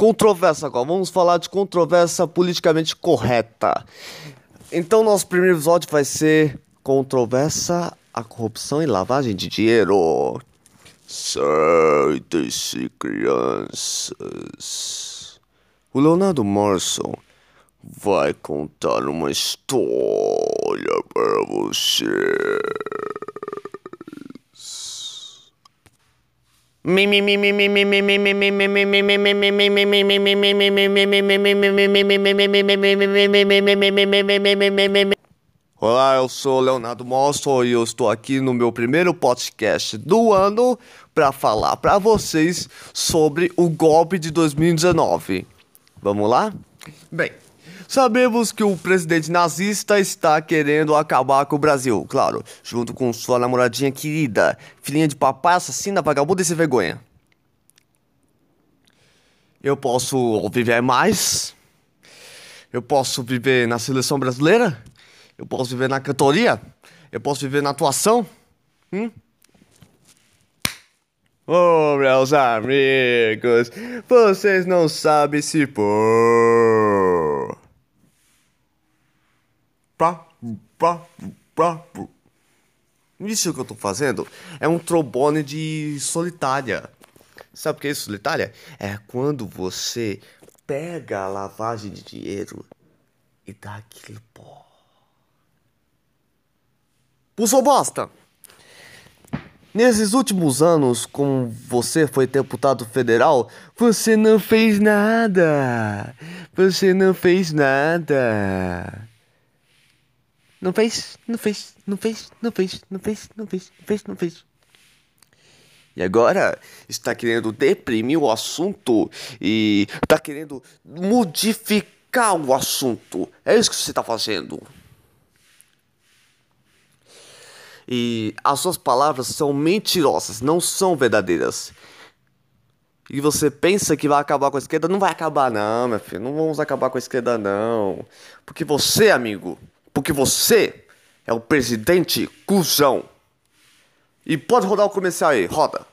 Controvérsia agora. Vamos falar de controvérsia politicamente correta. Então, nosso primeiro episódio vai ser controvérsia a corrupção e lavagem de dinheiro. Saiam-se, crianças. O Leonardo Morrison vai contar uma história para você. Olá, eu sou Leonardo Mosso e eu estou aqui no meu primeiro podcast do ano para falar para vocês sobre o golpe de 2019. Vamos lá? Bem, Sabemos que o presidente nazista está querendo acabar com o Brasil, claro, junto com sua namoradinha querida, filhinha de papai, assassina, vagabunda e sem vergonha. Eu posso viver mais? Eu posso viver na seleção brasileira? Eu posso viver na cantoria? Eu posso viver na atuação? Hum? Oh, meus amigos, vocês não sabem se pôr. Isso que eu tô fazendo é um trombone de solitária. Sabe o que é isso, solitária? É quando você pega a lavagem de dinheiro e dá aquele pó. Pulsou bosta! Nesses últimos anos, como você foi deputado federal, você não fez nada. Você não fez nada. Não fez, não fez, não fez, não fez, não fez, não fez, não fez, não fez. E agora está querendo deprimir o assunto e está querendo modificar o assunto. É isso que você está fazendo. E as suas palavras são mentirosas, não são verdadeiras. E você pensa que vai acabar com a esquerda? Não vai acabar, não, meu filho. Não vamos acabar com a esquerda, não. Porque você, amigo, porque você é o presidente cuzão. E pode rodar o comercial aí, roda.